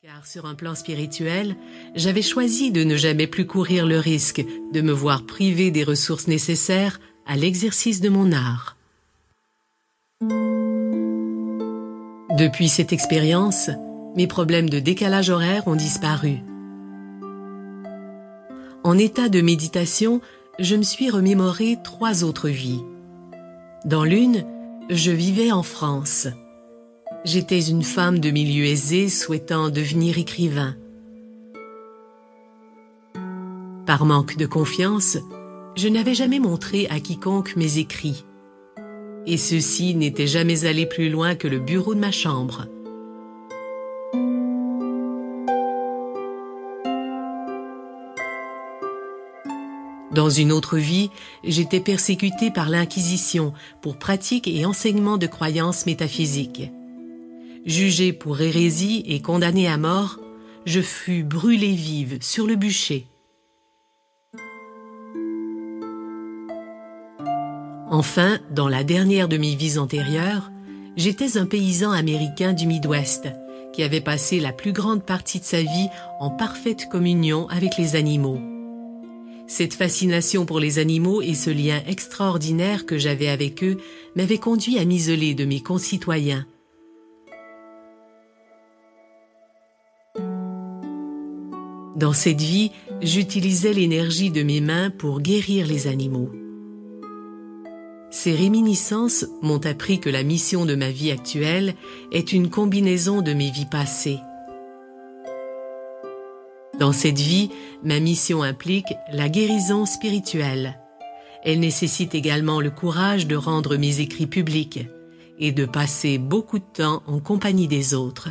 Car sur un plan spirituel, j'avais choisi de ne jamais plus courir le risque de me voir privé des ressources nécessaires à l'exercice de mon art. Depuis cette expérience, mes problèmes de décalage horaire ont disparu. En état de méditation, je me suis remémoré trois autres vies. Dans l'une, je vivais en France. J'étais une femme de milieu aisé souhaitant devenir écrivain. Par manque de confiance, je n'avais jamais montré à quiconque mes écrits. Et ceux-ci n'étaient jamais allés plus loin que le bureau de ma chambre. Dans une autre vie, j'étais persécutée par l'Inquisition pour pratique et enseignement de croyances métaphysiques. Jugée pour hérésie et condamnée à mort, je fus brûlée vive sur le bûcher. Enfin, dans la dernière de mes vies antérieures, j'étais un paysan américain du Midwest qui avait passé la plus grande partie de sa vie en parfaite communion avec les animaux. Cette fascination pour les animaux et ce lien extraordinaire que j'avais avec eux m'avaient conduit à m'isoler de mes concitoyens Dans cette vie, j'utilisais l'énergie de mes mains pour guérir les animaux. Ces réminiscences m'ont appris que la mission de ma vie actuelle est une combinaison de mes vies passées. Dans cette vie, ma mission implique la guérison spirituelle. Elle nécessite également le courage de rendre mes écrits publics et de passer beaucoup de temps en compagnie des autres.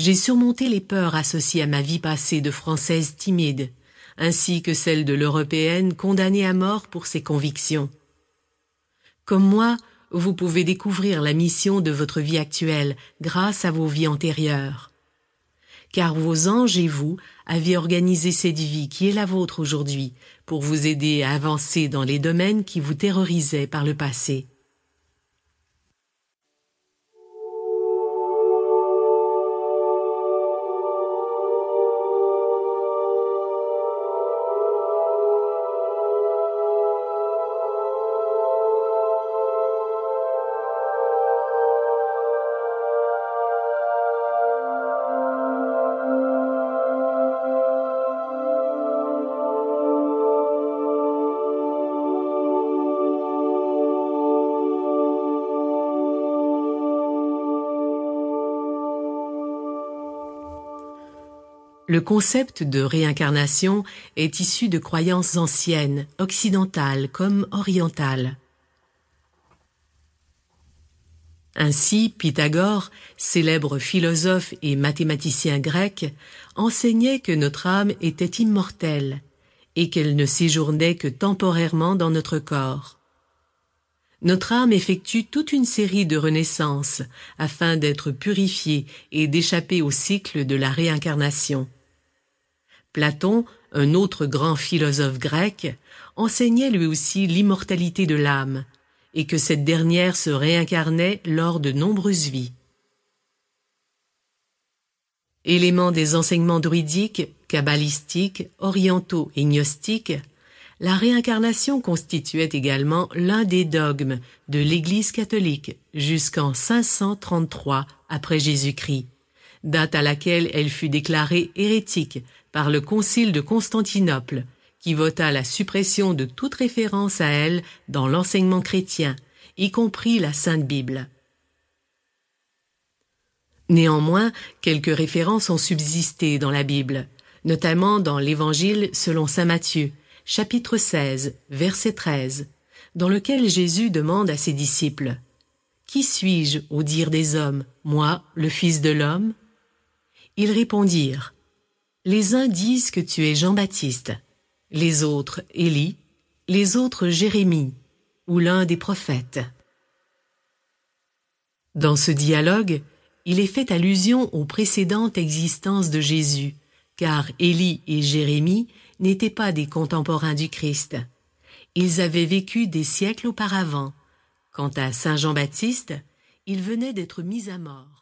J'ai surmonté les peurs associées à ma vie passée de Française timide, ainsi que celle de l'Européenne condamnée à mort pour ses convictions. Comme moi, vous pouvez découvrir la mission de votre vie actuelle grâce à vos vies antérieures. Car vos anges et vous avez organisé cette vie qui est la vôtre aujourd'hui pour vous aider à avancer dans les domaines qui vous terrorisaient par le passé. Le concept de réincarnation est issu de croyances anciennes, occidentales comme orientales. Ainsi, Pythagore, célèbre philosophe et mathématicien grec, enseignait que notre âme était immortelle et qu'elle ne séjournait que temporairement dans notre corps. Notre âme effectue toute une série de renaissances afin d'être purifiée et d'échapper au cycle de la réincarnation. Platon, un autre grand philosophe grec, enseignait lui aussi l'immortalité de l'âme, et que cette dernière se réincarnait lors de nombreuses vies. Élément des enseignements druidiques, kabbalistiques, orientaux et gnostiques, la réincarnation constituait également l'un des dogmes de l'Église catholique jusqu'en 533 après Jésus-Christ, date à laquelle elle fut déclarée hérétique par le Concile de Constantinople, qui vota la suppression de toute référence à elle dans l'enseignement chrétien, y compris la Sainte Bible. Néanmoins, quelques références ont subsisté dans la Bible, notamment dans l'Évangile selon saint Matthieu, chapitre 16, verset 13, dans lequel Jésus demande à ses disciples Qui suis-je au dire des hommes, moi, le Fils de l'homme? Ils répondirent les uns disent que tu es Jean-Baptiste, les autres Élie, les autres Jérémie ou l'un des prophètes. Dans ce dialogue, il est fait allusion aux précédentes existences de Jésus, car Élie et Jérémie n'étaient pas des contemporains du Christ. Ils avaient vécu des siècles auparavant. Quant à Saint Jean-Baptiste, il venait d'être mis à mort.